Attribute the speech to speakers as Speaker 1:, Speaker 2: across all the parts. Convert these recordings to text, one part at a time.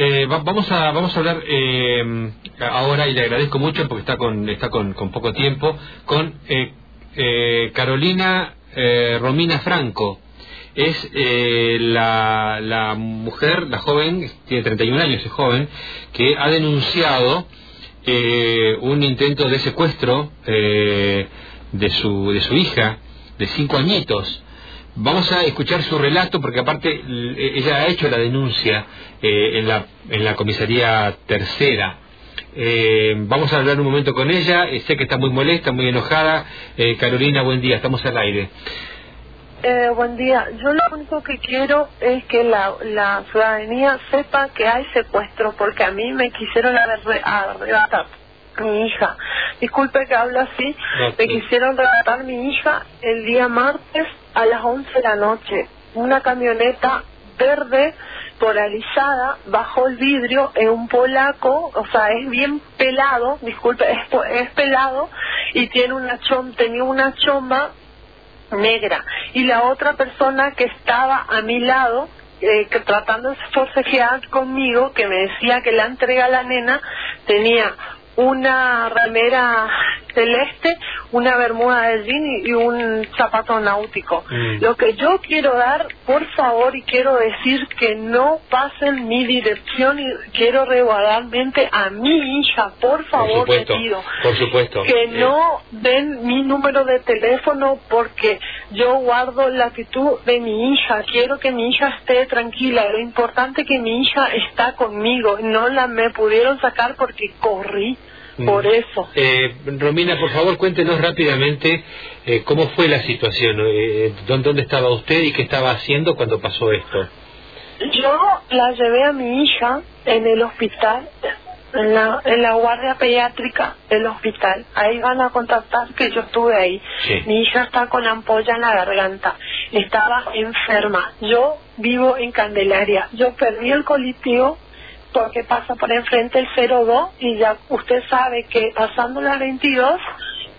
Speaker 1: Eh, vamos a vamos a hablar eh, ahora y le agradezco mucho porque está con está con, poco tiempo con eh, Carolina Romina Franco. Es la, la mujer, la joven, tiene 31 años, es joven, que ha denunciado un intento de secuestro de su de su hija de cinco añitos. Vamos a escuchar su relato porque aparte ella ha hecho la denuncia eh, en, la, en la comisaría tercera. Eh, vamos a hablar un momento con ella. Eh, sé que está muy molesta, muy enojada. Carolina, buen día. Estamos al aire.
Speaker 2: buen día. Yo lo único que quiero es que la, la ciudadanía sepa que hay secuestro porque a mí me quisieron arrebatar mi hija. Disculpe que hablo así. me quisieron arrebatar mi hija el día martes a las 11 de la noche. Una camioneta verde polarizada bajó el vidrio en un polaco, o sea, es bien pelado, disculpe, es, pelado y tiene una chom, tenía una chomba negra. Y la otra persona que estaba a mi lado, eh, que tratando de forcejear conmigo, que me decía que la entrega a la nena, tenía una ramera celeste, una bermuda de jean y, un zapato náutico. Mm. Lo que yo quiero dar, por favor, y quiero decir que no pasen mi dirección y quiero regularmente a mi hija, por favor,
Speaker 1: por pido. Por supuesto.
Speaker 2: Que eh. no den mi número de teléfono porque yo guardo la actitud de mi hija. Quiero que mi hija esté tranquila. Lo importante es que mi hija está conmigo. No la me pudieron sacar porque corrí por eso.
Speaker 1: Eh, Romina, por favor, cuéntenos rápidamente eh, cómo fue la situación, eh, dónde, estaba usted y qué estaba haciendo cuando pasó esto.
Speaker 2: Yo la llevé a mi hija en el hospital, en la, en la guardia pediátrica del hospital. Ahí van a contactar que yo estuve ahí. Mi hija está con ampolla en la garganta, estaba enferma. Yo vivo en Candelaria. Yo perdí el colectivo porque pasa por enfrente el 02 y ya usted sabe que pasando la 22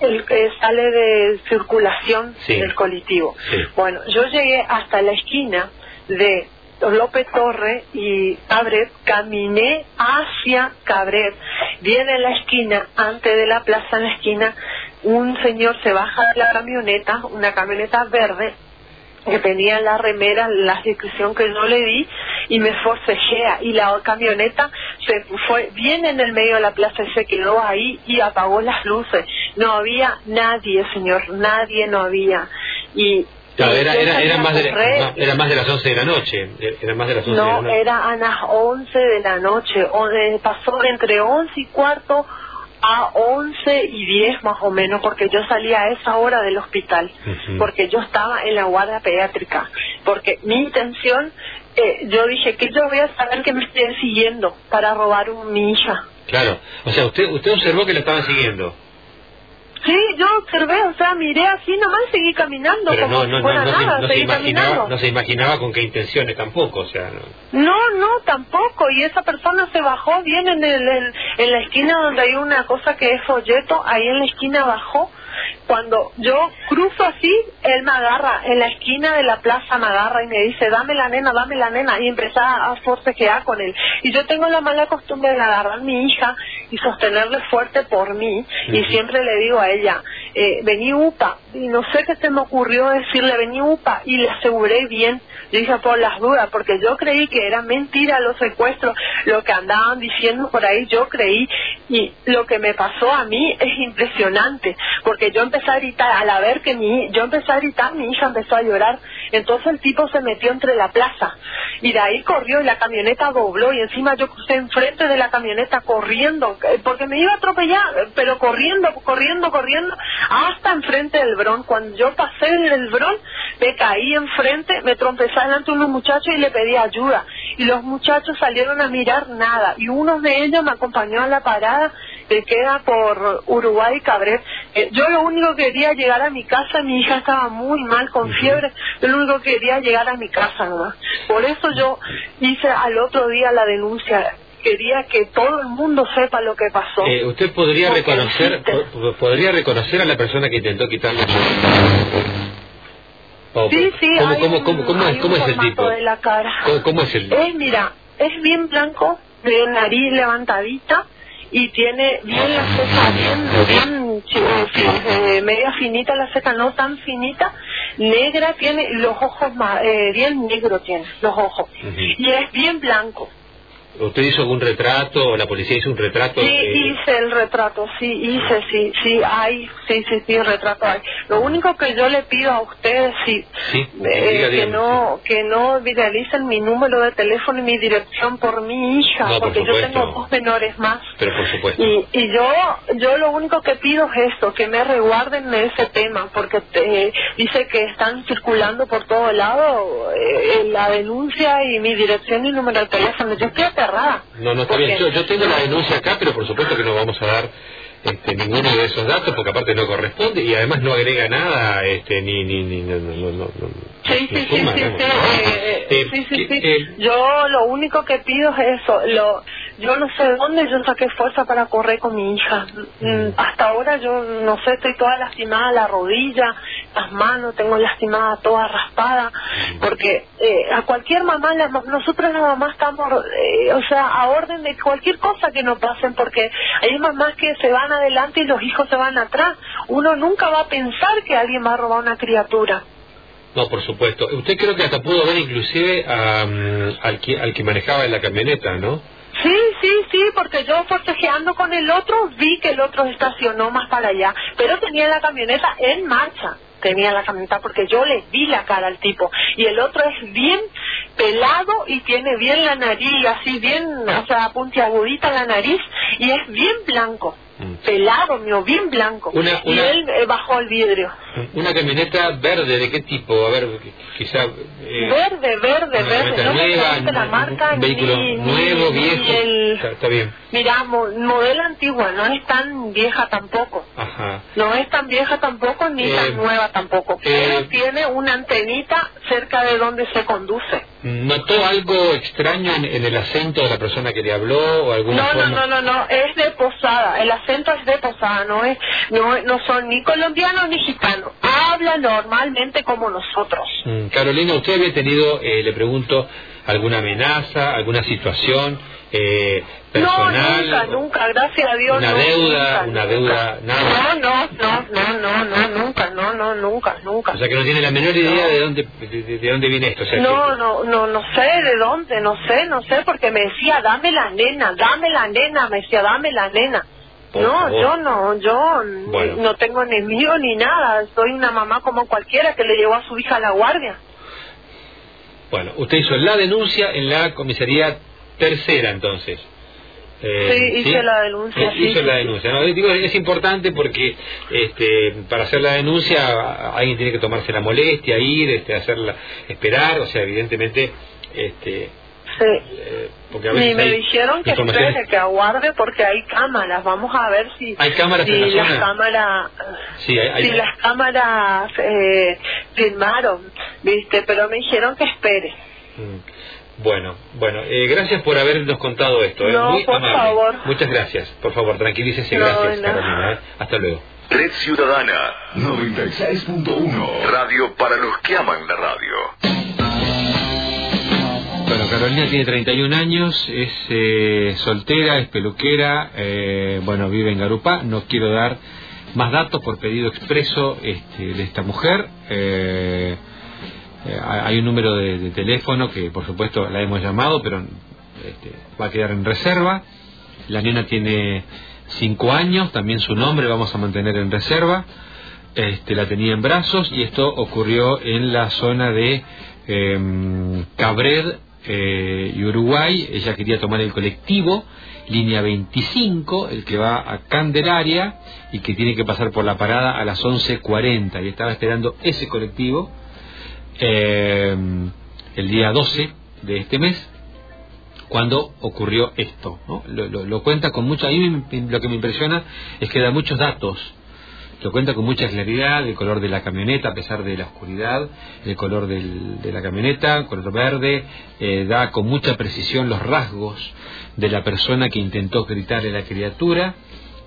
Speaker 2: el que sale de circulación del colectivo. Bueno, yo llegué hasta la esquina de López Torre y Cabret, caminé hacia Cabret. Viene en la esquina, antes de la plaza en la esquina, un señor se baja de la camioneta, una camioneta verde, que tenía la remera, la descripción que yo le di, y me forcejea y la camioneta se fue bien en el medio de la plaza y se quedó ahí y apagó las luces. No había nadie, señor, nadie no había. Y
Speaker 1: era, era, era, más de, era más de las 11 de la noche. Era más de las 11
Speaker 2: no,
Speaker 1: de la noche.
Speaker 2: era a las 11 de la noche. pasó entre 11 y cuarto a 11 y 10 más o menos, porque yo salía a esa hora del hospital, porque yo estaba en la guardia pediátrica, porque mi intención, eh, yo dije que yo voy a saber que me estén siguiendo para robar un, mi hija.
Speaker 1: Claro, o sea, usted, usted observó que lo estaban siguiendo.
Speaker 2: Sí, yo observé, o sea, miré así nomás seguí caminando
Speaker 1: Pero
Speaker 2: como
Speaker 1: no,
Speaker 2: si fuera nada,
Speaker 1: no,
Speaker 2: se
Speaker 1: imaginaba, no se imaginaba con qué intenciones tampoco, o sea...
Speaker 2: No, no, tampoco, y esa persona se bajó bien en, el, en, en la esquina donde hay una cosa que es folleto, ahí en la esquina bajó cuando yo cruzo así, él me agarra, en la esquina de la plaza me agarra y me dice, dame la nena, dame la nena, y empecé a forcejear con él. Y yo tengo la mala costumbre de agarrar a mi hija y sostenerle fuerte por mí, y siempre le digo a ella, eh, vení UPA, y no sé qué se me ocurrió decirle, vení UPA, y le aseguré bien, yo dije por las dudas, porque yo creí que era mentira los secuestros, lo que andaban diciendo por ahí, yo creí, y lo que me pasó a mí es impresionante, porque yo empecé a gritar, al ver que mi, yo empecé a gritar, mi hija empezó a llorar, entonces el tipo se metió entre la plaza, y de ahí corrió y la camioneta dobló, y encima yo crucé enfrente de la camioneta corriendo, eh, porque me iba a atropellar, pero corriendo, corriendo, corriendo, hasta enfrente del Bron. Cuando yo pasé el Bron, me caí enfrente, me trompecé delante de unos muchachos y le pedí ayuda. Y los muchachos salieron a mirar nada. Y uno de ellos me acompañó a la parada que queda por Uruguay y Cabret. Eh, yo lo único que quería llegar a mi casa, mi hija estaba muy mal con fiebre, yo lo único que quería llegar a mi casa nomás. Por eso yo hice al otro día la denuncia quería que todo el mundo sepa lo que pasó.
Speaker 1: Eh, ¿Usted podría reconocer podría reconocer a la persona que intentó quitarle
Speaker 2: Sí, sí,
Speaker 1: ¿Cómo, cómo, cómo, es, el tipo?
Speaker 2: De la cara.
Speaker 1: ¿Cómo, es el
Speaker 2: Es, mira, es bien blanco, de nariz levantadita y tiene bien la ceja, bien, bien eh, media finita la ceja, no tan finita, negra, tiene los ojos más, eh, bien negro tiene los ojos y es bien blanco.
Speaker 1: ¿Usted hizo algún retrato o la policía hizo un retrato?
Speaker 2: Sí, hice el retrato, sí, hice, sí, sí, hay, sí, sí, sí, el retrato hay. Lo único que yo le pido a ustedes, sí, eh, que no que no viralicen mi número de teléfono y mi dirección por mi hija, porque yo tengo dos menores más.
Speaker 1: Pero por supuesto.
Speaker 2: Y, y yo, yo lo único que pido es esto, que me reguarden de ese tema, porque te, dice que están circulando por todo lado eh, la denuncia y mi dirección y número de teléfono. Yo estoy
Speaker 1: no, no está bien. Yo, tengo la denuncia acá, pero por supuesto que no vamos a dar este, ninguno de esos datos porque aparte no corresponde y además no agrega nada este ni ni ni no no no,
Speaker 2: sí sí sí sí sí sí yo lo único que pido es eso lo yo no sé de dónde yo saqué fuerza para correr con mi hija. Mm, hasta ahora yo no sé, estoy toda lastimada la rodilla, las manos, tengo lastimada toda raspada, porque eh, a cualquier mamá, la, nosotros las mamás estamos, eh, o sea, a orden de cualquier cosa que nos pasen, porque hay mamás que se van adelante y los hijos se van atrás. Uno nunca va a pensar que alguien va a robar una criatura.
Speaker 1: No, por supuesto. Usted creo que hasta pudo ver inclusive al, que, al que manejaba en la camioneta, ¿no?
Speaker 2: Sí, sí, porque yo forcejeando con el otro vi que el otro estacionó más para allá, pero tenía la camioneta en marcha, tenía la camioneta porque yo le vi la cara al tipo y el otro es bien pelado y tiene bien la nariz, así bien, o sea, puntiagudita la nariz y es bien blanco. Mm. pelado mío, bien blanco. y él eh, bajó el vidrio.
Speaker 1: Una camioneta verde, ¿de qué tipo? A ver, quizá...
Speaker 2: Eh, verde, verde, verde. No nueva, la marca
Speaker 1: un vehículo nuevo, viejo. está, bien.
Speaker 2: Mira, modelo antigua, no es tan vieja tampoco. Ajá. No es tan vieja tampoco ni tan eh, nueva tampoco. Pero tiene una antenita cerca de donde se conduce.
Speaker 1: ¿Notó algo extraño en, el acento de la persona que le habló o alguna
Speaker 2: no, No, no, no, no, es de Posada, el acento es de Posada, no es, no, no son ni colombianos ni gitanos, habla normalmente como nosotros.
Speaker 1: Mm, Carolina, ¿usted había tenido, eh, le pregunto, alguna amenaza, alguna situación? Eh, personal?
Speaker 2: No, nunca, nunca, gracias a Dios.
Speaker 1: ¿Una deuda? ¿Una deuda?
Speaker 2: Nada. No, no, no, no, no, no, nunca, no, no, nunca, nunca.
Speaker 1: O sea que no tiene la menor idea de dónde de, dónde viene esto.
Speaker 2: no, no, no, no sé de dónde, no sé, no sé, porque me decía, dame la nena, dame la nena, me decía, dame la nena. no, yo no, yo no tengo enemigo ni nada, soy una mamá como cualquiera que le llevó a su hija a la guardia.
Speaker 1: Bueno, usted hizo la denuncia en la comisaría tercera entonces.
Speaker 2: Eh, sí, hice la denuncia.
Speaker 1: Hizo la denuncia. ¿no? Digo, es importante porque este, para hacer la denuncia alguien tiene que tomarse la molestia, ir, este, hacerla, esperar, o sea, evidentemente, este,
Speaker 2: Sí. Eh, porque a veces y me dijeron que espere, que aguarde porque hay cámaras. Vamos a ver si,
Speaker 1: ¿Hay cámaras
Speaker 2: si las cámaras, sí, hay, si las cámaras eh, filmaron, viste. Pero me dijeron que espere. Mm.
Speaker 1: Bueno, bueno, eh, gracias por habernos contado esto.
Speaker 2: ¿eh? No, Muy por amable. favor.
Speaker 1: Muchas gracias. Por favor, tranquilícese. gracias, Carolina. ¿eh? Hasta luego.
Speaker 3: Red Ciudadana 96.1 Radio para los que aman la radio.
Speaker 1: Bueno, Carolina tiene 31 años, es eh, soltera, es peluquera, eh, bueno, vive en Garupá. No quiero dar más datos por pedido expreso este, de esta mujer. Eh, hay un número de, teléfono que por supuesto la hemos llamado, pero este, va a quedar en reserva. La nena tiene cinco años, también su nombre vamos a mantener en reserva. Este, la tenía en brazos y esto ocurrió en la zona de eh, Cabred eh, y Uruguay. Ella quería tomar el colectivo, línea 25, el que va a Candelaria y que tiene que pasar por la parada a las 11.40 y estaba esperando ese colectivo eh, el día 12 de este mes, cuando ocurrió esto. Lo, cuenta con mucho, a lo que me impresiona es que da muchos datos, lo cuenta con mucha claridad, el color de la camioneta a pesar de la oscuridad, el color de la camioneta, color verde, eh, da con mucha precisión los rasgos de la persona que intentó gritarle a la criatura,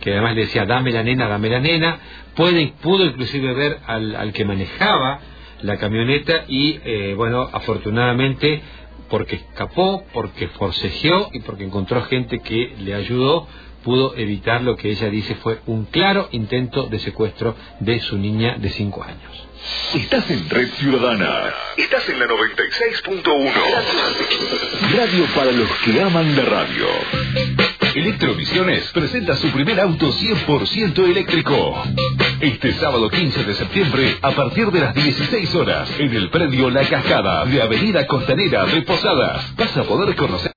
Speaker 1: que además le decía dame la nena, dame la nena, puede, pudo inclusive ver al, al que manejaba la camioneta y, eh, bueno, afortunadamente porque escapó, porque forcejeó y porque encontró gente que le ayudó, pudo evitar lo que ella dice fue un claro intento de secuestro de su niña de 5 años.
Speaker 3: Estás en Red Ciudadana. Estás en la 96.1. Radio para los que aman la radio. Electrovisiones presenta su primer auto 100% eléctrico. Este sábado 15 de septiembre, a partir de las 16 horas, en el predio La Cascada de Avenida Costanera de Posadas, vas a poder conocer.